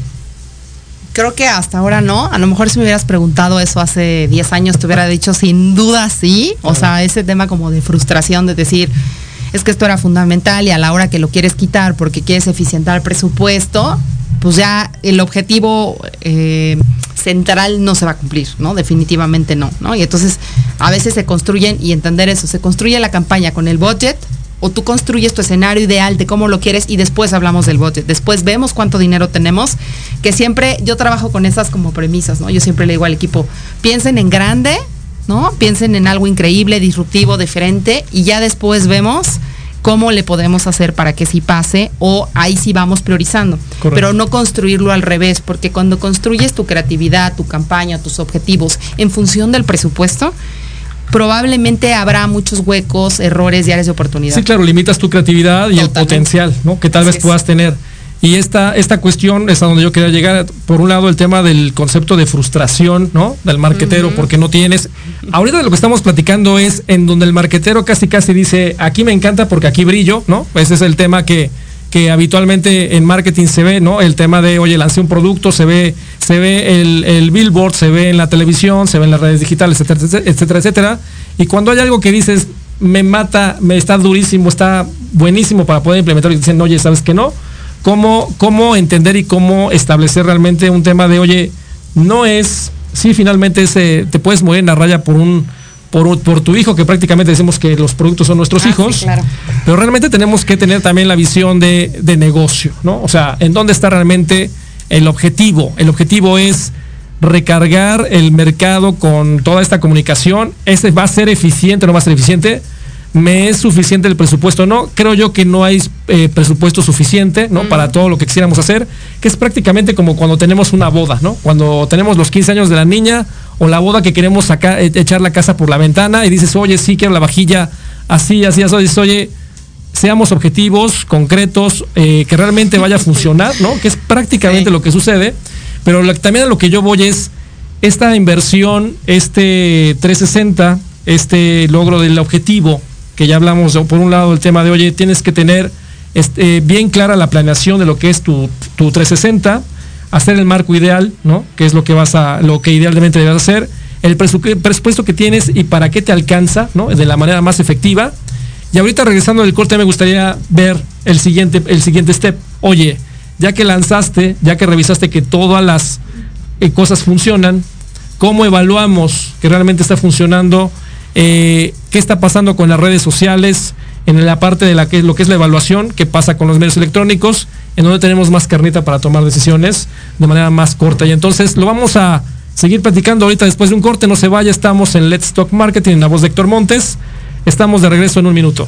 [SPEAKER 6] Creo que hasta ahora no. A lo mejor si me hubieras preguntado eso hace 10 años, te hubiera dicho sin duda sí. O sea, ese tema como de frustración de decir, es que esto era fundamental y a la hora que lo quieres quitar porque quieres eficientar el presupuesto, pues ya el objetivo eh, central no se va a cumplir, ¿no? Definitivamente no, ¿no? Y entonces a veces se construyen, y entender eso, se construye la campaña con el budget, o tú construyes tu escenario ideal de cómo lo quieres y después hablamos del budget. Después vemos cuánto dinero tenemos, que siempre yo trabajo con esas como premisas, ¿no? Yo siempre le digo al equipo, piensen en grande, ¿no? Piensen en algo increíble, disruptivo, diferente y ya después vemos cómo le podemos hacer para que sí pase o ahí sí vamos priorizando. Pero no construirlo al revés, porque cuando construyes tu creatividad, tu campaña, tus objetivos en función del presupuesto, probablemente habrá muchos huecos, errores y áreas de oportunidad.
[SPEAKER 2] Sí, claro, limitas tu creatividad y el potencial, ¿no? Que tal vez puedas tener. Y esta, esta cuestión es a donde yo quería llegar. Por un lado, el tema del concepto de frustración, ¿no? Del marquetero, porque no tienes. Ahorita lo que estamos platicando es en donde el marquetero casi casi dice, aquí me encanta porque aquí brillo, ¿no? Ese es el tema que, que habitualmente en marketing se ve, ¿no? El tema de, oye, lancé un producto, se ve, se ve el, el billboard, se ve en la televisión, se ve en las redes digitales, etcétera, etcétera, etcétera. Y cuando hay algo que dices, me mata, me está durísimo, está buenísimo para poder implementar y dicen, oye, ¿sabes que no? cómo, cómo entender y cómo establecer realmente un tema de, oye, no es, sí, finalmente ese, te puedes mover en la raya por un, por, por, tu hijo, que prácticamente decimos que los productos son nuestros ah, hijos, pero realmente tenemos que tener también la visión de, de, negocio, ¿no? O sea, en dónde está realmente el objetivo. El objetivo es recargar el mercado con toda esta comunicación. ¿Ese va a ser eficiente o no va a ser eficiente? me es suficiente el presupuesto no. Creo yo que no hay eh, presupuesto suficiente, ¿no? Para todo lo que quisiéramos hacer, que es prácticamente como cuando tenemos una boda, ¿no? Cuando tenemos los 15 años de la niña o la boda que queremos sacar, e, echar la casa por la ventana y dices, oye, sí quiero la vajilla así, así, así, dices, oye, seamos objetivos, concretos, eh, que realmente vaya a funcionar, ¿no? Que es prácticamente lo que sucede. Pero también a lo que yo voy es esta inversión, este 360, este logro del objetivo, que ya hablamos, por un lado el tema de, oye, tienes que tener este, bien clara la planeación de lo que es tu, tu 360, hacer el marco ideal, ¿no? Que es lo que vas a, lo que idealmente debes hacer, el presupuesto que tienes y para qué te alcanza, ¿no? De la manera más efectiva. Y ahorita regresando del corte me gustaría ver el siguiente, el siguiente step. Oye, ya que lanzaste, ya que revisaste que todas las eh, cosas funcionan, ¿cómo evaluamos que realmente está funcionando eh, qué está pasando con las redes sociales, en la parte de la que, lo que es la evaluación, qué pasa con los medios electrónicos, en donde tenemos más carnita para tomar decisiones de manera más corta. Y entonces lo vamos a seguir platicando ahorita después de un corte, no se vaya, estamos en Let's Talk Marketing, en la voz de Héctor Montes. Estamos de regreso en un minuto.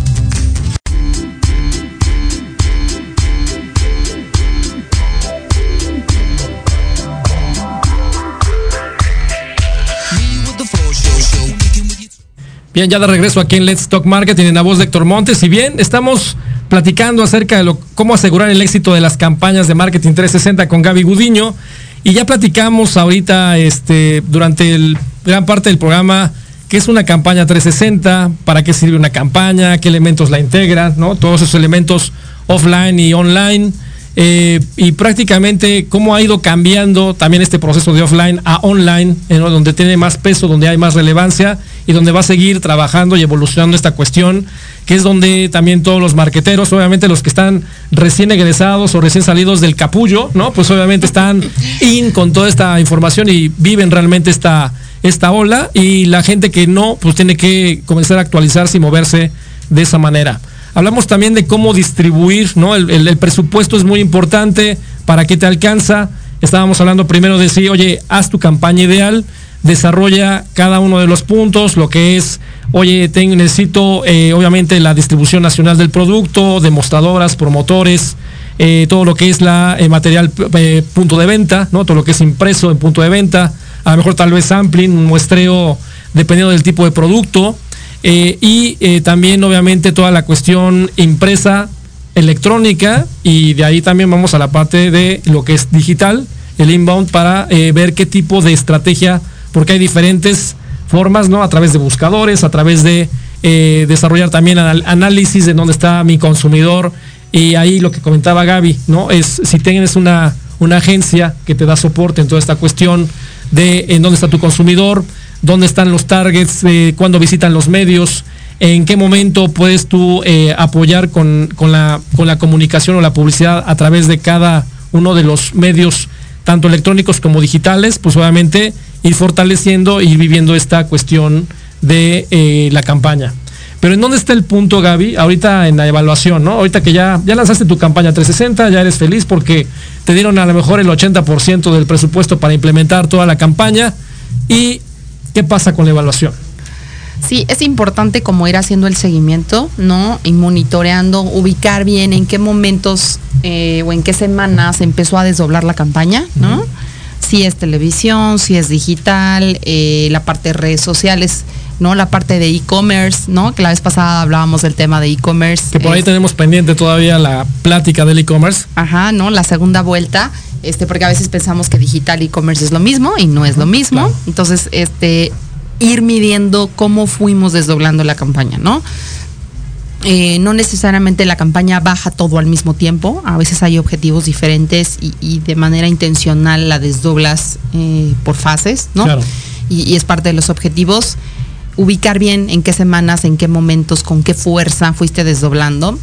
[SPEAKER 2] Bien, ya de regreso aquí en Let's Talk Marketing en la voz de Héctor Montes. Y bien, estamos platicando acerca de cómo asegurar el éxito de las campañas de marketing 360 con Gaby Gudiño. Y ya platicamos ahorita, este, durante gran parte del programa, qué es una campaña 360, para qué sirve una campaña, qué elementos la integran, ¿no? Todos esos elementos offline y online. Eh, y prácticamente cómo ha ido cambiando también este proceso de offline a online, donde tiene más peso, donde hay más relevancia y donde va a seguir trabajando y evolucionando esta cuestión, que es donde también todos los marqueteros, obviamente los que están recién egresados o recién salidos del capullo, ¿no? Pues obviamente están in con toda esta información y viven realmente esta, esta ola y la gente que no, pues tiene que comenzar a actualizarse y moverse de esa manera. Hablamos también de cómo distribuir, ¿no? El, presupuesto es muy importante, para qué te alcanza. Estábamos hablando primero de si, oye, haz tu campaña ideal, desarrolla cada uno de los puntos, lo que es, oye, necesito eh, obviamente la distribución nacional del producto, demostradoras, promotores, eh, todo lo que es la eh, material punto de venta, ¿no? Todo lo que es impreso en punto de venta, a lo mejor tal vez sampling, un muestreo dependiendo del tipo de producto. Y también obviamente toda la cuestión impresa electrónica y de ahí también vamos a la parte de lo que es digital, el inbound, para ver qué tipo de estrategia porque hay diferentes formas, ¿no? A través de buscadores, a través de eh, desarrollar también análisis de dónde está mi consumidor. Y ahí lo que comentaba Gaby, ¿no? Es si tienes una, una agencia que te da soporte en toda esta cuestión de en dónde está tu consumidor, dónde están los targets, eh, cuándo visitan los medios, en qué momento puedes tú eh, apoyar con, la, comunicación o la publicidad a través de cada uno de los medios tanto electrónicos como digitales, pues obviamente ir fortaleciendo y viviendo esta cuestión de eh, la campaña. Pero ¿en dónde está el punto, Gaby? Ahorita en la evaluación, ¿no? Ahorita que ya, ya lanzaste tu campaña 360, ya eres feliz porque te dieron a lo mejor el 80% del presupuesto para implementar toda la campaña. ¿Y qué pasa con la evaluación?
[SPEAKER 6] Sí, es importante como ir haciendo el seguimiento, ¿no? Y monitoreando, ubicar bien en qué momentos eh, o en qué semanas empezó a desdoblar la campaña, ¿no? Si es televisión, si es digital, eh, la parte de redes sociales, ¿no? La parte de e-commerce, ¿no? Que la vez pasada hablábamos del tema de e-commerce.
[SPEAKER 2] Que por ahí tenemos pendiente todavía la plática del e-commerce.
[SPEAKER 6] Ajá, ¿no? La segunda vuelta. Este, porque a veces pensamos que digital e-commerce es lo mismo y no es lo mismo. Entonces, este, ir midiendo cómo fuimos desdoblando la campaña, ¿no? Eh, no necesariamente la campaña baja todo al mismo tiempo, a veces hay objetivos diferentes y, de manera intencional la desdoblas eh, por fases, ¿no? Y, es parte de los objetivos. Ubicar bien en qué semanas, en qué momentos, con qué fuerza fuiste desdoblando,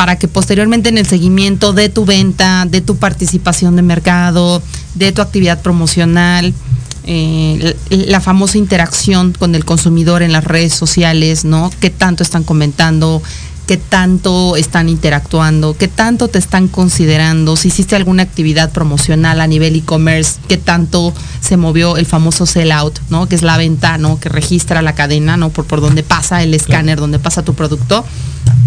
[SPEAKER 6] para que posteriormente en el seguimiento de tu venta, de tu participación de mercado, de tu actividad promocional, eh, la famosa interacción con el consumidor en las redes sociales, ¿no? ¿Qué tanto están comentando? qué tanto están interactuando, qué tanto te están considerando, si hiciste alguna actividad promocional a nivel e-commerce, qué tanto se movió el famoso sellout, ¿no? Que es la venta, ¿no? Que registra la cadena, ¿no? Por, por donde pasa el escáner, donde pasa tu producto.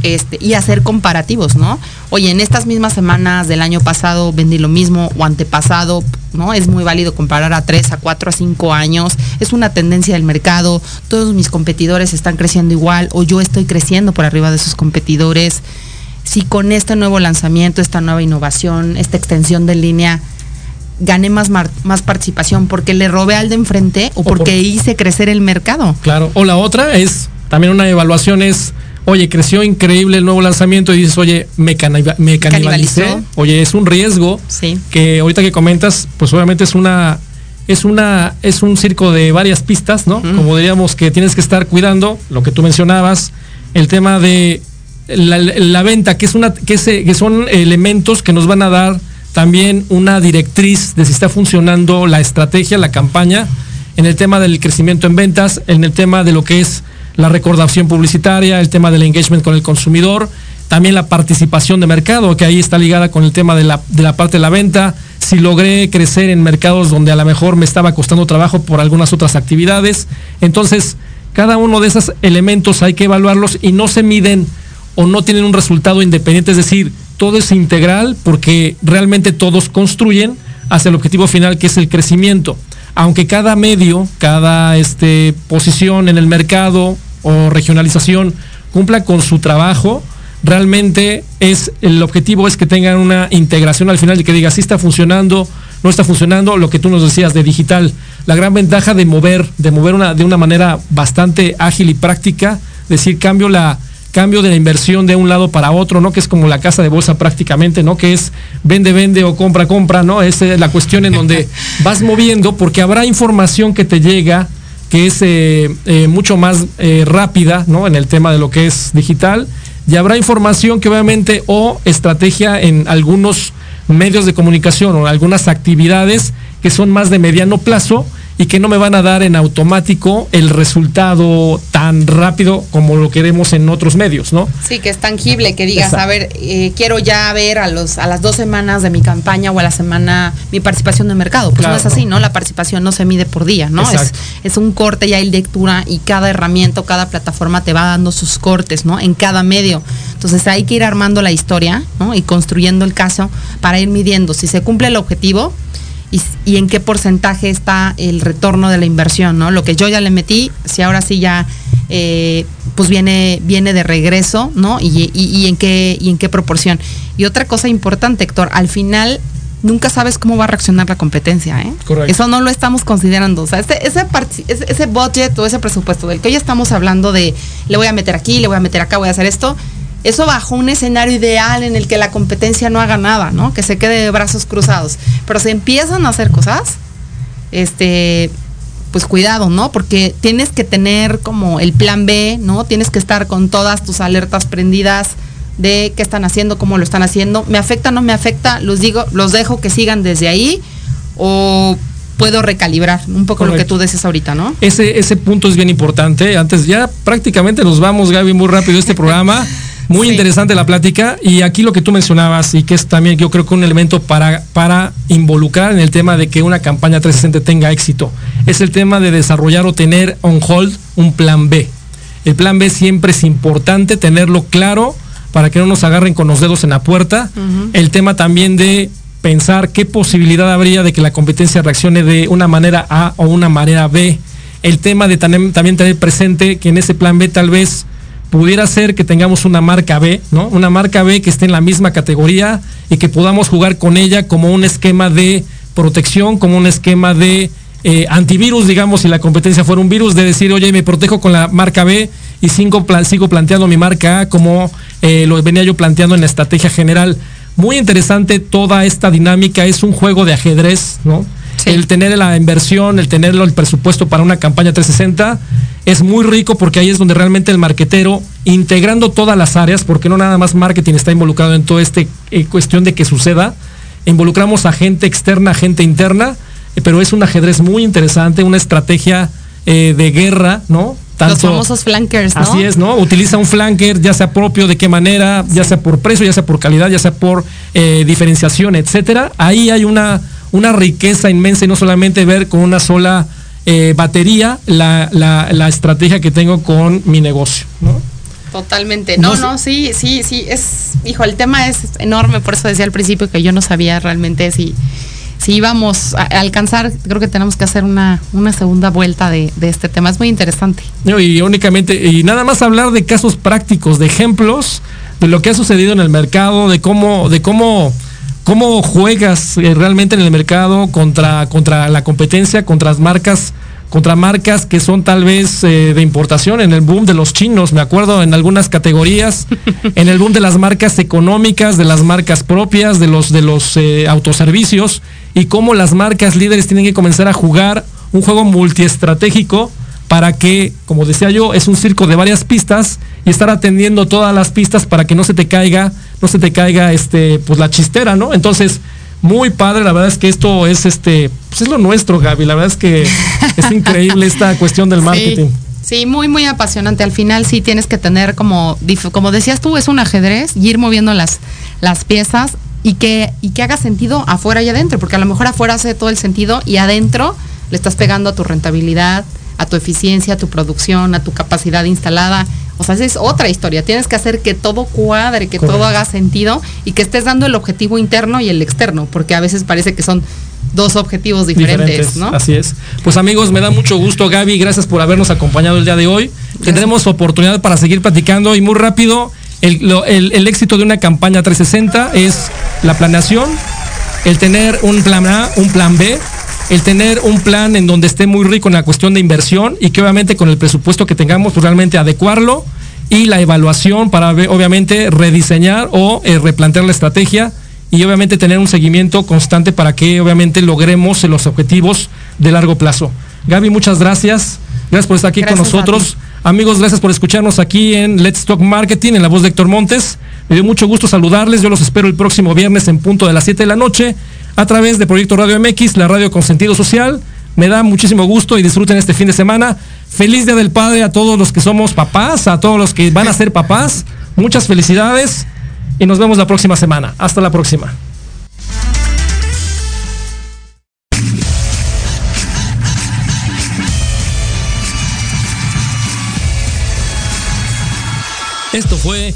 [SPEAKER 6] Este, y hacer comparativos, ¿no? Oye, en estas mismas semanas del año pasado vendí lo mismo o antepasado, ¿no? Es muy válido comparar a tres, a cuatro, a cinco años. Es una tendencia del mercado. Todos mis competidores están creciendo igual o yo estoy creciendo por arriba de sus competidores. Si con este nuevo lanzamiento, esta nueva innovación, esta extensión de línea, gané más, más participación porque le robé al de enfrente o porque hice crecer el mercado.
[SPEAKER 2] Claro. O la otra es, también una evaluación es oye, creció increíble el nuevo lanzamiento y dices, oye, me, canibalicé. Oye, es un riesgo
[SPEAKER 6] sí.
[SPEAKER 2] que ahorita que comentas, pues obviamente es una es una es un circo de varias pistas, ¿no? Como diríamos que tienes que estar cuidando lo que tú mencionabas, el tema de la, venta, que es una que, que son elementos que nos van a dar también una directriz de si está funcionando la estrategia, la campaña, en el tema del crecimiento en ventas, en el tema de lo que es la recordación publicitaria, el tema del engagement con el consumidor, también la participación de mercado, que ahí está ligada con el tema de la, de la parte de la venta, si logré crecer en mercados donde a lo mejor me estaba costando trabajo por algunas otras actividades. Entonces, cada uno de esos elementos hay que evaluarlos y no se miden o no tienen un resultado independiente, es decir, todo es integral porque realmente todos construyen hacia el objetivo final que es el crecimiento. Aunque cada medio, cada este, posición en el mercado o regionalización cumpla con su trabajo, realmente es el objetivo es que tengan una integración al final y que diga si está funcionando, no está funcionando, lo que tú nos decías de digital, la gran ventaja de mover, de mover una, de una manera bastante ágil y práctica, decir cambio la cambio de la inversión de un lado para otro, ¿no? Que es como la casa de bolsa prácticamente, ¿no? Que es vende, vende o compra, compra, ¿no? Es la cuestión en donde vas moviendo porque habrá información que te llega que es eh, eh, mucho más eh, rápida, ¿no? En el tema de lo que es digital. Y habrá información que obviamente o estrategia en algunos medios de comunicación o algunas actividades que son más de mediano plazo y que no me van a dar en automático el resultado tan rápido como lo queremos en otros medios, ¿no?
[SPEAKER 6] Sí, que es tangible, que digas, a ver, eh, quiero ya ver a, los, a las dos semanas de mi campaña o a la semana mi participación de mercado. Pues no es así, ¿no? La participación no se mide por día, ¿no? Es, es, un corte y hay lectura y cada herramienta, cada plataforma te va dando sus cortes, ¿no? En cada medio. Entonces hay que ir armando la historia, ¿no? Y construyendo el caso para ir midiendo si se cumple el objetivo, y, en qué porcentaje está el retorno de la inversión, ¿no? Lo que yo ya le metí, si ahora sí ya eh, pues viene, viene de regreso, ¿no? Y, en qué, y en qué proporción. Y otra cosa importante, Héctor, al final nunca sabes cómo va a reaccionar la competencia, ¿eh?
[SPEAKER 2] Correcto.
[SPEAKER 6] Eso no lo estamos considerando. O sea, ese, ese, ese budget o ese presupuesto del que hoy estamos hablando de le voy a meter aquí, le voy a meter acá, voy a hacer esto, eso bajo un escenario ideal en el que la competencia no haga nada, ¿no? Que se quede de brazos cruzados. Pero se empiezan a hacer cosas, este, pues cuidado, ¿no? Porque tienes que tener como el plan B, ¿no? Tienes que estar con todas tus alertas prendidas de qué están haciendo, cómo lo están haciendo. ¿Me afecta, no me afecta? Los digo, los dejo que sigan desde ahí o puedo recalibrar un poco lo que tú dices ahorita, ¿no?
[SPEAKER 2] Ese, ese punto es bien importante. Antes ya prácticamente nos vamos, Gaby, muy rápido este programa. Muy interesante la plática y aquí lo que tú mencionabas y que es también yo creo que un elemento para, para involucrar en el tema de que una campaña 360 tenga éxito es el tema de desarrollar o tener on hold un plan B. El plan B siempre es importante tenerlo claro para que no nos agarren con los dedos en la puerta. El tema también de pensar qué posibilidad habría de que la competencia reaccione de una manera A o una manera B. El tema de también, tener presente que en ese plan B tal vez pudiera ser que tengamos una marca B, ¿no? Una marca B que esté en la misma categoría y que podamos jugar con ella como un esquema de protección, como un esquema de eh, antivirus, digamos, si la competencia fuera un virus, de decir, oye, me protejo con la marca B y sigo, sigo planteando mi marca A como eh, lo venía yo planteando en la estrategia general. Muy interesante toda esta dinámica, es un juego de ajedrez, ¿no? El tener la inversión, el tener el presupuesto para una campaña 360 es muy rico porque ahí es donde realmente el marquetero, integrando todas las áreas, porque no nada más marketing está involucrado en toda esta eh, cuestión de que suceda, involucramos a gente externa, a gente interna, eh, pero es un ajedrez muy interesante, una estrategia eh, de guerra, ¿no?
[SPEAKER 6] Los famosos flankers, ¿no?
[SPEAKER 2] Así es, ¿no? Utiliza un flanker, ya sea propio, de qué manera, ya sea por precio, ya sea por calidad, ya sea por diferenciación, etcétera. Ahí hay una, una riqueza inmensa y no solamente ver con una sola eh, batería la, la, estrategia que tengo con mi negocio, ¿no?
[SPEAKER 6] Totalmente. No, no, sí, sí, sí. Es, hijo, el tema es enorme, por eso decía al principio que yo no sabía realmente si si íbamos a alcanzar, creo que tenemos que hacer una, una segunda vuelta de, este tema. Es muy interesante.
[SPEAKER 2] y únicamente, y nada más hablar de casos prácticos, de ejemplos de lo que ha sucedido en el mercado, de cómo, de cómo, cómo juegas eh, realmente en el mercado contra, contra la competencia, contra las marcas contra marcas que son tal vez eh, de importación, en el boom de los chinos, me acuerdo en algunas categorías, en el boom de las marcas económicas, de las marcas propias, de los, de los eh, autoservicios, y cómo las marcas líderes tienen que comenzar a jugar un juego multiestratégico para que, como decía yo, es un circo de varias pistas y estar atendiendo todas las pistas para que no se te caiga, no se te caiga este, pues la chistera, ¿no? Entonces, muy padre, la verdad es que esto es este, pues es lo nuestro, Gaby, la verdad es que es increíble esta cuestión del marketing.
[SPEAKER 6] Sí. muy, muy apasionante. Al final sí tienes que tener como, como decías tú, es un ajedrez y ir moviendo las, las piezas y que, y que haga sentido afuera y adentro, porque a lo mejor afuera hace todo el sentido y adentro le estás pegando a tu rentabilidad, a tu eficiencia, a tu producción, a tu capacidad instalada. O sea, esa es otra historia. Tienes que hacer que todo cuadre, que todo haga sentido y que estés dando el objetivo interno y el externo, porque a veces parece que son dos objetivos diferentes, ¿no?
[SPEAKER 2] Así es. Pues amigos, me da mucho gusto, Gaby, gracias por habernos acompañado el día de hoy. Tendremos oportunidad para seguir platicando y muy rápido, el, éxito de una campaña 360 es la planeación, el tener un plan A, un plan B, el tener un plan en donde esté muy rico en la cuestión de inversión y que obviamente con el presupuesto que tengamos, pues realmente adecuarlo y la evaluación para obviamente rediseñar o eh, replantear la estrategia y obviamente tener un seguimiento constante para que obviamente logremos los objetivos de largo plazo. Gaby, muchas gracias. Gracias por estar aquí con nosotros. Amigos, gracias por escucharnos aquí en Let's Talk Marketing, en la voz de Héctor Montes. Me dio mucho gusto saludarles. Yo los espero el próximo viernes en punto de las 7 de la noche a través de Proyecto Radio MX, la radio con sentido social. Me da muchísimo gusto y disfruten este fin de semana. Feliz Día del Padre a todos los que somos papás, a todos los que van a ser papás. Muchas felicidades y nos vemos la próxima semana. Hasta la próxima. Esto fue